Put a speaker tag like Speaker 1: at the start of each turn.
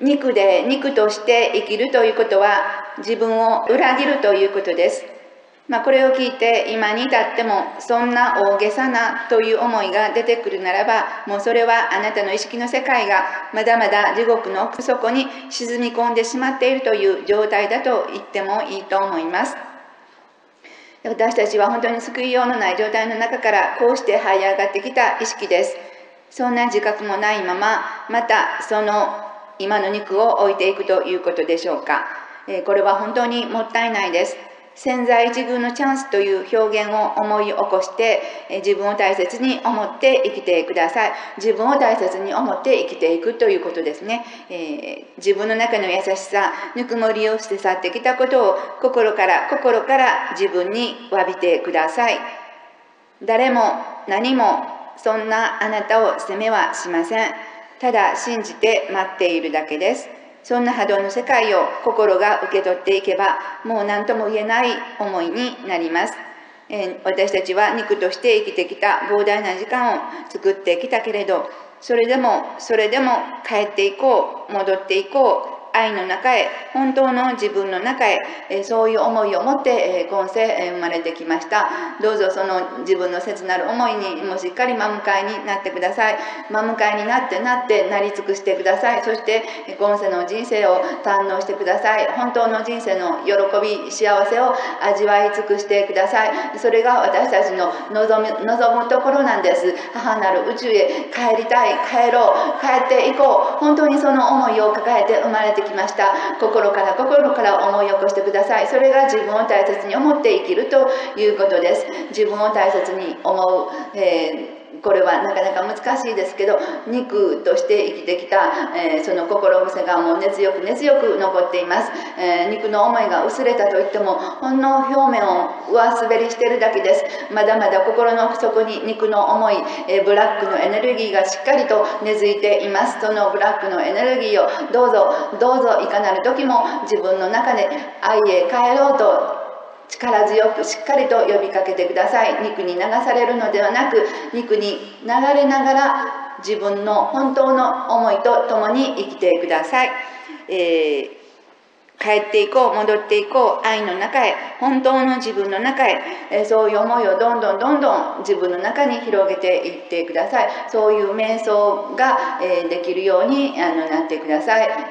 Speaker 1: 肉で肉として生きるということは自分を裏切るということです。まあ、これを聞いて今に至ってもそんな大げさなという思いが出てくるならばもうそれはあなたの意識の世界がまだまだ地獄の奥底に沈み込んでしまっているという状態だと言ってもいいと思います。私たちは本当に救いようのない状態の中からこうして這い上がってきた意識です。そんな自覚もないまままたその今の肉を置いていくということでしょうか。えこれは本当にもったいないです。潜在一遇のチャンスという表現を思い起こして自分を大切に思って生きてください自分を大切に思って生きていくということですね、えー、自分の中の優しさぬくもりを捨て去ってきたことを心から心から自分に詫びてください誰も何もそんなあなたを責めはしませんただ信じて待っているだけですそんな波動の世界を心が受け取っていけばもう何とも言えない思いになります。え私たちは肉として生きてきた膨大な時間を作ってきたけれどそれでもそれでも帰っていこう戻っていこう愛の中へ本当の自分の中へそういう思いを持って今世生まれてきました。どうぞその自分の切なる思いにもしっかり真向かいになってください。真向かいになってなってなり尽くしてください。そして今世の人生を堪能してください。本当の人生の喜び幸せを味わい尽くしてください。それが私たちの望む望むところなんです。母なる宇宙へ帰りたい。帰ろう。帰っていこう。本当にその思いを抱えて生まれてきました。心から心から思い起こしてください。それが自分を大切に思って生きるということです。自分を大切に思う、えーこれはなかなか難しいですけど肉として生きてきた、えー、その心癖がもう根強く根強く残っています、えー、肉の思いが薄れたといってもほんの表面を上滑りしてるだけです。まだまだ心の奥底に肉の思い、えー、ブラックのエネルギーがしっかりと根付いています。そのブラックのエネルギーをどうぞどうぞいかなる時も自分の中で愛へ帰ろうと力強くしっかりと呼びかけてください。肉に流されるのではなく肉に流れながら自分の本当の思いと共に生きてください、えー帰っていこう戻っていこう愛の中へ本当の自分の中へ、えそういう思いをどんどんどんどん自分の中に広げていってください。そういう瞑想が、えできるようにあのなってください。